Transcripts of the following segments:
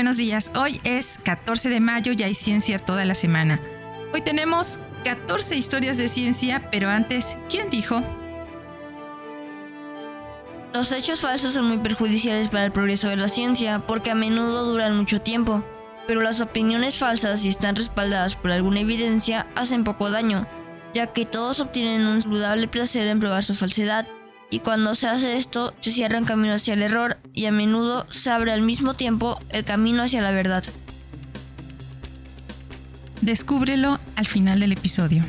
Buenos días. Hoy es 14 de mayo y hay ciencia toda la semana. Hoy tenemos 14 historias de ciencia, pero antes, ¿quién dijo? Los hechos falsos son muy perjudiciales para el progreso de la ciencia porque a menudo duran mucho tiempo, pero las opiniones falsas, si están respaldadas por alguna evidencia, hacen poco daño, ya que todos obtienen un saludable placer en probar su falsedad y cuando se hace esto se cierra un camino hacia el error y a menudo se abre al mismo tiempo el camino hacia la verdad. Descúbrelo al final del episodio.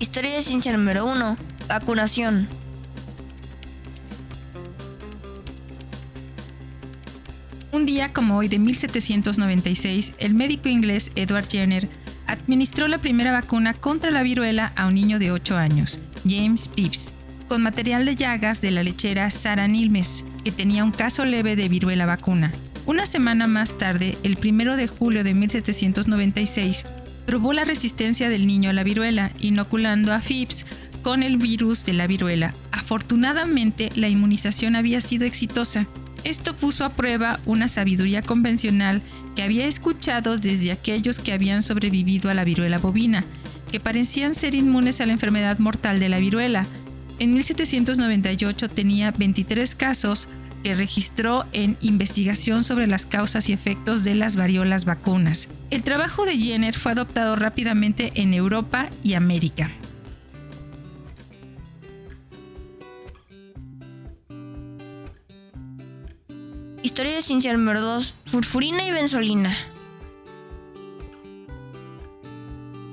Historia de ciencia número 1. Vacunación. Un día como hoy de 1796, el médico inglés Edward Jenner administró la primera vacuna contra la viruela a un niño de 8 años, James Pepys, con material de llagas de la lechera Sarah Nilmes, que tenía un caso leve de viruela vacuna. Una semana más tarde, el 1 de julio de 1796, probó la resistencia del niño a la viruela, inoculando a Phipps con el virus de la viruela. Afortunadamente, la inmunización había sido exitosa. Esto puso a prueba una sabiduría convencional que había escuchado desde aquellos que habían sobrevivido a la viruela bovina, que parecían ser inmunes a la enfermedad mortal de la viruela. En 1798 tenía 23 casos que registró en investigación sobre las causas y efectos de las variolas vacunas. El trabajo de Jenner fue adoptado rápidamente en Europa y América. Historia de ciencia número 2. Furfurina y benzolina.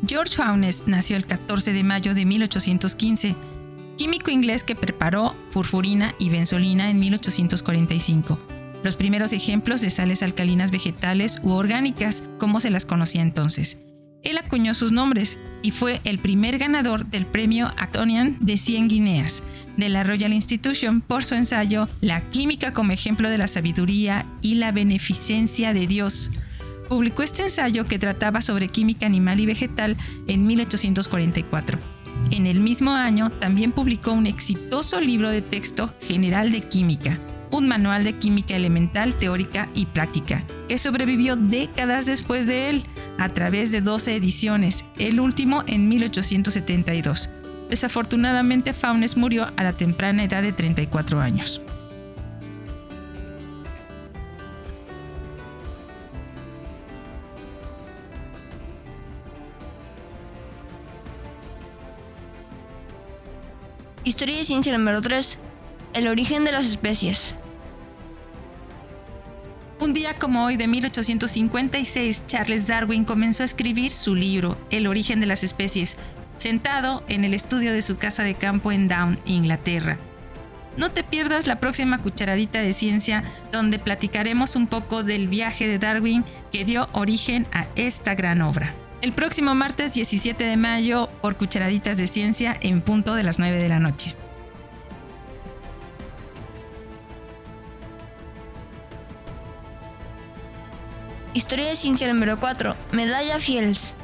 George Faunes nació el 14 de mayo de 1815, químico inglés que preparó furfurina y benzolina en 1845, los primeros ejemplos de sales alcalinas vegetales u orgánicas, como se las conocía entonces. Él acuñó sus nombres y fue el primer ganador del premio Actonian de 100 guineas de la Royal Institution por su ensayo La química como ejemplo de la sabiduría y la beneficencia de Dios. Publicó este ensayo que trataba sobre química animal y vegetal en 1844. En el mismo año también publicó un exitoso libro de texto general de química, un manual de química elemental, teórica y práctica, que sobrevivió décadas después de él a través de 12 ediciones, el último en 1872. Desafortunadamente, Faunes murió a la temprana edad de 34 años. Historia de ciencia número 3. El origen de las especies. Un día como hoy de 1856, Charles Darwin comenzó a escribir su libro, El origen de las especies, sentado en el estudio de su casa de campo en Down, Inglaterra. No te pierdas la próxima cucharadita de ciencia donde platicaremos un poco del viaje de Darwin que dio origen a esta gran obra. El próximo martes 17 de mayo por Cucharaditas de Ciencia en punto de las 9 de la noche. Historia de ciencia número 4. Medalla Fields.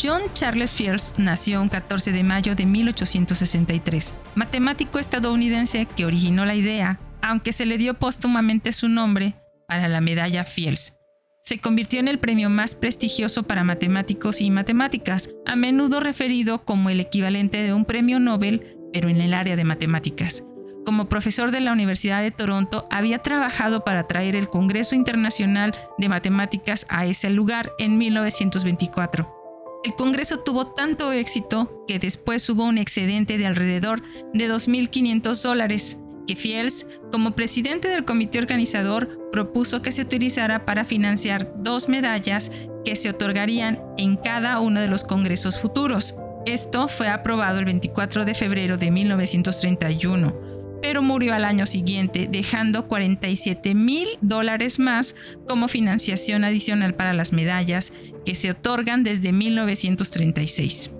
John Charles Fields nació un 14 de mayo de 1863, matemático estadounidense que originó la idea, aunque se le dio póstumamente su nombre, para la medalla Fields. Se convirtió en el premio más prestigioso para matemáticos y matemáticas, a menudo referido como el equivalente de un premio Nobel, pero en el área de matemáticas como profesor de la Universidad de Toronto, había trabajado para traer el Congreso Internacional de Matemáticas a ese lugar en 1924. El Congreso tuvo tanto éxito que después hubo un excedente de alrededor de 2.500 dólares, que Fields, como presidente del comité organizador, propuso que se utilizara para financiar dos medallas que se otorgarían en cada uno de los congresos futuros. Esto fue aprobado el 24 de febrero de 1931 pero murió al año siguiente, dejando 47 mil dólares más como financiación adicional para las medallas que se otorgan desde 1936.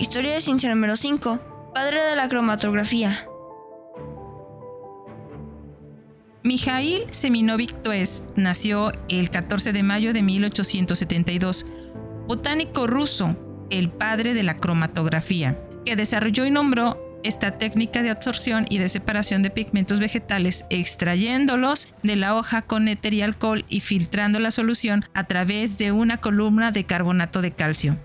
Historia de ciencia número 5. Padre de la cromatografía. Mijail Seminovich Tuest nació el 14 de mayo de 1872, botánico ruso, el padre de la cromatografía, que desarrolló y nombró esta técnica de absorción y de separación de pigmentos vegetales, extrayéndolos de la hoja con éter y alcohol y filtrando la solución a través de una columna de carbonato de calcio.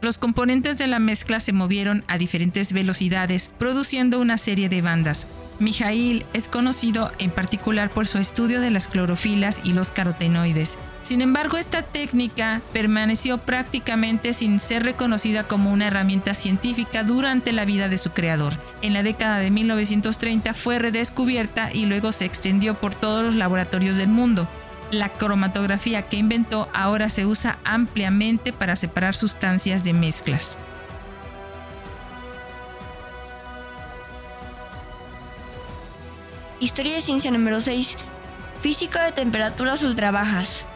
Los componentes de la mezcla se movieron a diferentes velocidades, produciendo una serie de bandas. Mijail es conocido en particular por su estudio de las clorofilas y los carotenoides. Sin embargo, esta técnica permaneció prácticamente sin ser reconocida como una herramienta científica durante la vida de su creador. En la década de 1930 fue redescubierta y luego se extendió por todos los laboratorios del mundo. La cromatografía que inventó ahora se usa ampliamente para separar sustancias de mezclas. Historia de ciencia número 6. Física de temperaturas ultrabajas.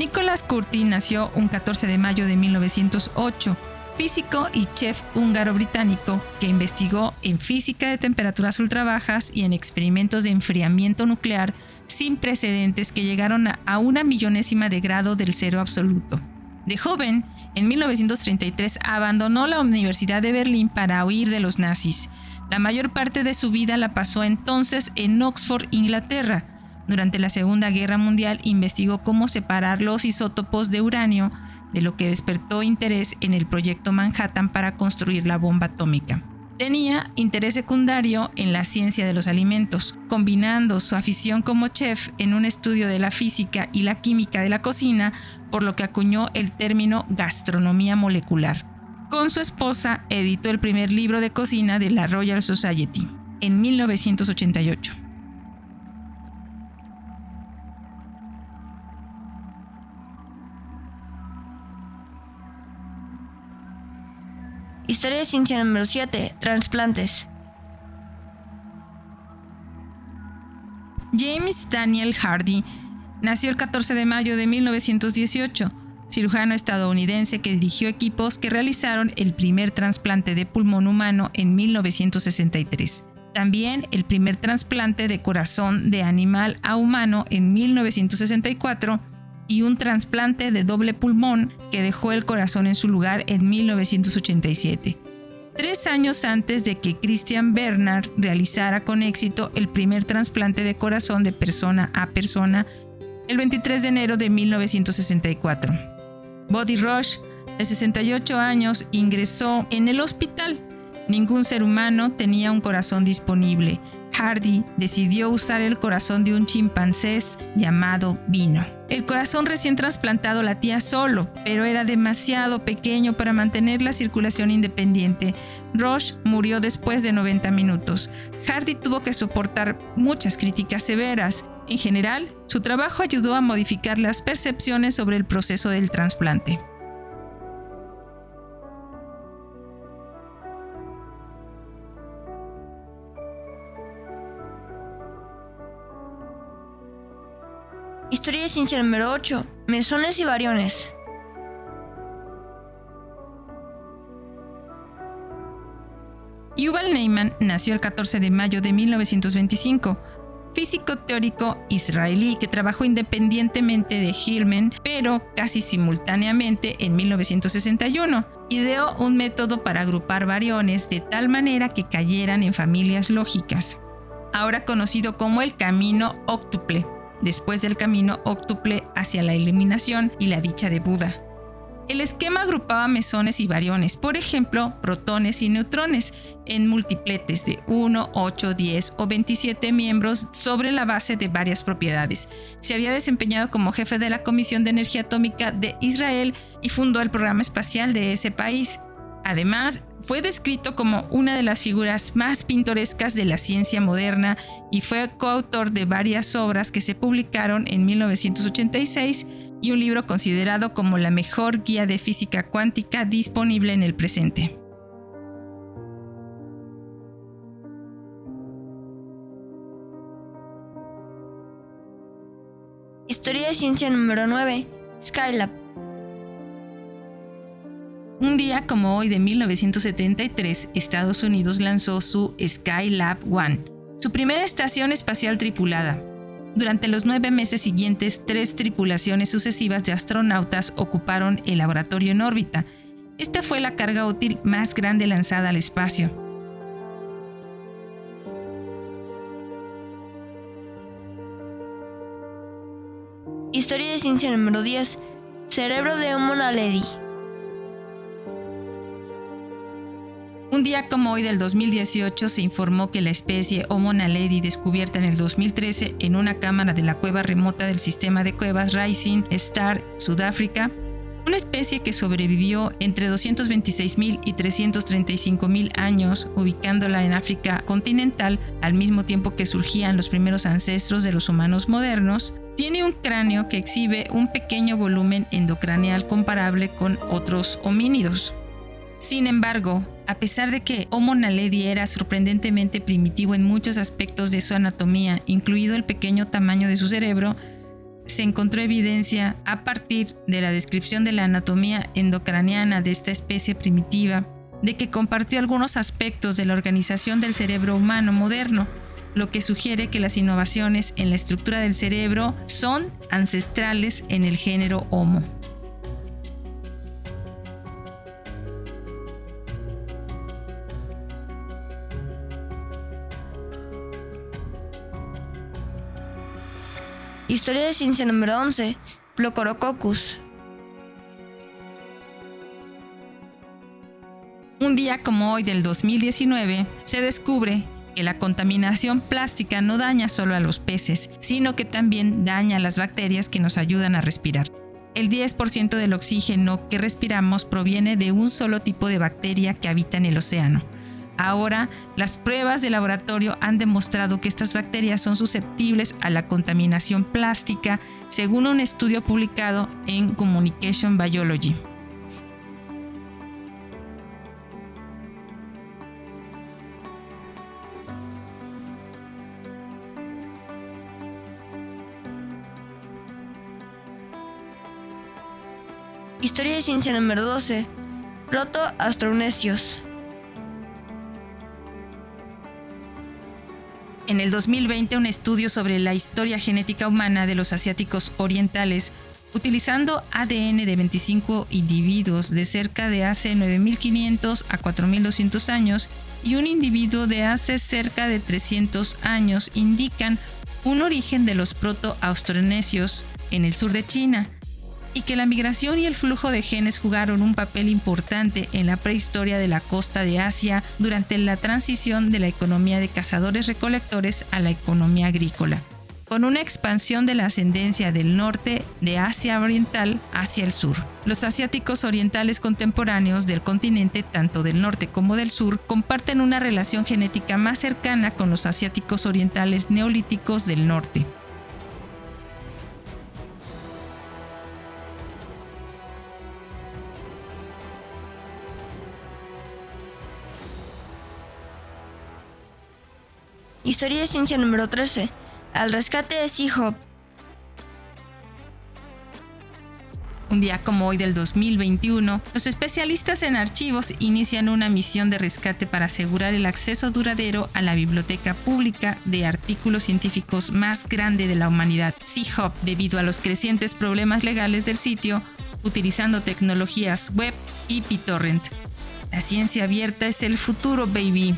Nicolás Curti nació un 14 de mayo de 1908 físico y chef húngaro-británico que investigó en física de temperaturas ultrabajas y en experimentos de enfriamiento nuclear sin precedentes que llegaron a una millonésima de grado del cero absoluto. De joven, en 1933 abandonó la Universidad de Berlín para huir de los nazis. La mayor parte de su vida la pasó entonces en Oxford, Inglaterra. Durante la Segunda Guerra Mundial investigó cómo separar los isótopos de uranio de lo que despertó interés en el proyecto Manhattan para construir la bomba atómica. Tenía interés secundario en la ciencia de los alimentos, combinando su afición como chef en un estudio de la física y la química de la cocina, por lo que acuñó el término gastronomía molecular. Con su esposa editó el primer libro de cocina de la Royal Society en 1988. Historia de ciencia número 7. Transplantes. James Daniel Hardy nació el 14 de mayo de 1918, cirujano estadounidense que dirigió equipos que realizaron el primer trasplante de pulmón humano en 1963. También el primer trasplante de corazón de animal a humano en 1964 y un trasplante de doble pulmón que dejó el corazón en su lugar en 1987. Tres años antes de que Christian Bernard realizara con éxito el primer trasplante de corazón de persona a persona el 23 de enero de 1964. Body Rush, de 68 años, ingresó en el hospital. Ningún ser humano tenía un corazón disponible. Hardy decidió usar el corazón de un chimpancé llamado Vino. El corazón recién trasplantado latía solo, pero era demasiado pequeño para mantener la circulación independiente. Roche murió después de 90 minutos. Hardy tuvo que soportar muchas críticas severas. En general, su trabajo ayudó a modificar las percepciones sobre el proceso del trasplante. Número 8. Mesones y variones. Yuval Neyman nació el 14 de mayo de 1925, físico teórico israelí que trabajó independientemente de Hillman, pero casi simultáneamente en 1961. Ideó un método para agrupar variones de tal manera que cayeran en familias lógicas, ahora conocido como el camino óctuple después del camino óctuple hacia la eliminación y la dicha de Buda. El esquema agrupaba mesones y variones, por ejemplo, protones y neutrones, en multipletes de 1, 8, 10 o 27 miembros sobre la base de varias propiedades. Se había desempeñado como jefe de la Comisión de Energía Atómica de Israel y fundó el programa espacial de ese país. Además, fue descrito como una de las figuras más pintorescas de la ciencia moderna y fue coautor de varias obras que se publicaron en 1986 y un libro considerado como la mejor guía de física cuántica disponible en el presente. Historia de ciencia número 9. Skylab. Un día como hoy de 1973, Estados Unidos lanzó su Skylab One, su primera estación espacial tripulada. Durante los nueve meses siguientes, tres tripulaciones sucesivas de astronautas ocuparon el laboratorio en órbita. Esta fue la carga útil más grande lanzada al espacio. Historia de ciencia número 10. Cerebro de Homo naledi. Un día como hoy del 2018 se informó que la especie Homo naledi descubierta en el 2013 en una cámara de la cueva remota del sistema de cuevas Rising Star, Sudáfrica, una especie que sobrevivió entre 226.000 y 335.000 años, ubicándola en África continental al mismo tiempo que surgían los primeros ancestros de los humanos modernos, tiene un cráneo que exhibe un pequeño volumen endocraneal comparable con otros homínidos. Sin embargo, a pesar de que Homo naledi era sorprendentemente primitivo en muchos aspectos de su anatomía, incluido el pequeño tamaño de su cerebro, se encontró evidencia a partir de la descripción de la anatomía endocraniana de esta especie primitiva de que compartió algunos aspectos de la organización del cerebro humano moderno, lo que sugiere que las innovaciones en la estructura del cerebro son ancestrales en el género Homo. Historia de ciencia número 11. Plocorococcus. Un día como hoy del 2019, se descubre que la contaminación plástica no daña solo a los peces, sino que también daña a las bacterias que nos ayudan a respirar. El 10% del oxígeno que respiramos proviene de un solo tipo de bacteria que habita en el océano. Ahora, las pruebas de laboratorio han demostrado que estas bacterias son susceptibles a la contaminación plástica, según un estudio publicado en Communication Biology. Historia de ciencia número 12. Proto-astronesios. En el 2020, un estudio sobre la historia genética humana de los asiáticos orientales, utilizando ADN de 25 individuos de cerca de hace 9.500 a 4.200 años y un individuo de hace cerca de 300 años, indican un origen de los proto-austronesios en el sur de China, y que la migración y el flujo de genes jugaron un papel importante en la prehistoria de la costa de Asia durante la transición de la economía de cazadores-recolectores a la economía agrícola, con una expansión de la ascendencia del norte de Asia Oriental hacia el sur. Los asiáticos orientales contemporáneos del continente, tanto del norte como del sur, comparten una relación genética más cercana con los asiáticos orientales neolíticos del norte. Historia de ciencia número 13. Al rescate de Sea-Hop. Un día como hoy del 2021, los especialistas en archivos inician una misión de rescate para asegurar el acceso duradero a la biblioteca pública de artículos científicos más grande de la humanidad, Sea-Hub, debido a los crecientes problemas legales del sitio, utilizando tecnologías web y BitTorrent. La ciencia abierta es el futuro, baby.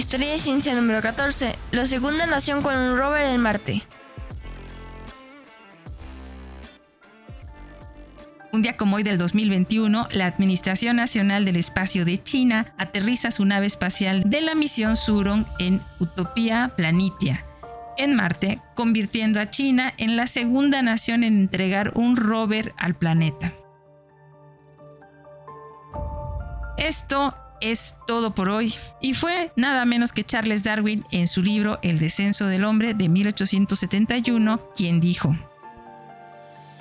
Historia de ciencia número 14. La segunda nación con un rover en Marte. Un día como hoy del 2021, la Administración Nacional del Espacio de China aterriza su nave espacial de la misión Surong en Utopía Planitia, en Marte, convirtiendo a China en la segunda nación en entregar un rover al planeta. Esto es todo por hoy. Y fue nada menos que Charles Darwin en su libro El descenso del hombre de 1871 quien dijo,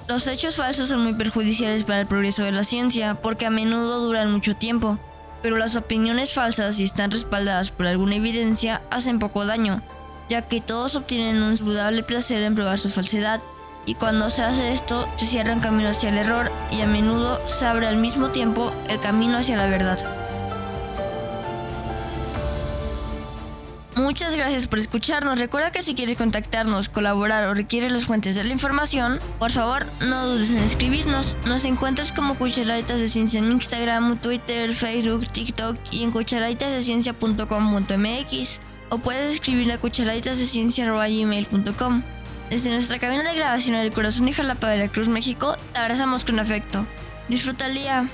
Los hechos falsos son muy perjudiciales para el progreso de la ciencia porque a menudo duran mucho tiempo, pero las opiniones falsas si están respaldadas por alguna evidencia hacen poco daño, ya que todos obtienen un saludable placer en probar su falsedad y cuando se hace esto se cierra un camino hacia el error y a menudo se abre al mismo tiempo el camino hacia la verdad. Muchas gracias por escucharnos. Recuerda que si quieres contactarnos, colaborar o requieres las fuentes de la información, por favor no dudes en escribirnos. Nos encuentras como Cucharaditas de Ciencia en Instagram, Twitter, Facebook, TikTok y en cucharaditasdeciencia.com.mx o puedes escribir a cucharaditasdeciencia.gmail.com. Desde nuestra cabina de grabación en el corazón de Jalapa, Veracruz, México, te abrazamos con afecto. Disfruta el día.